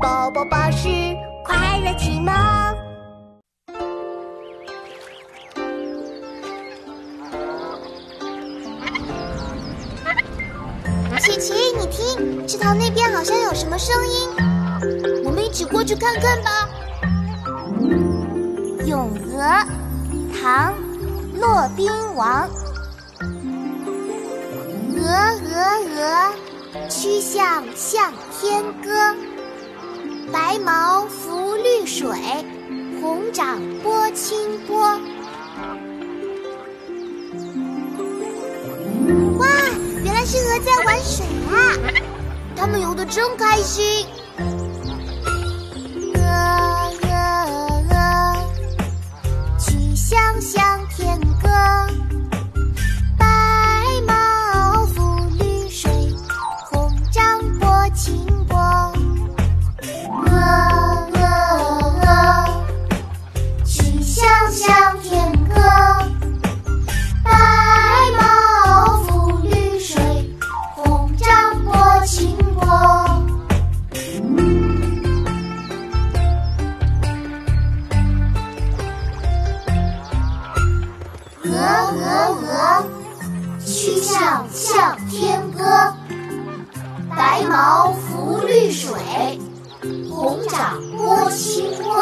宝宝巴士快乐启蒙。琪琪，你听，池塘那边好像有什么声音，我们一起过去看看吧。《咏鹅》唐·骆宾王。鹅鹅鹅，曲项向天歌。白毛浮绿水，红掌拨清波。哇，原来是鹅在玩水啊！它们游得真开心。鹅鹅鹅，曲项向天歌。白毛浮绿水，红掌拨清鹅鹅鹅，曲项向天歌。白毛浮绿水，红掌拨清波。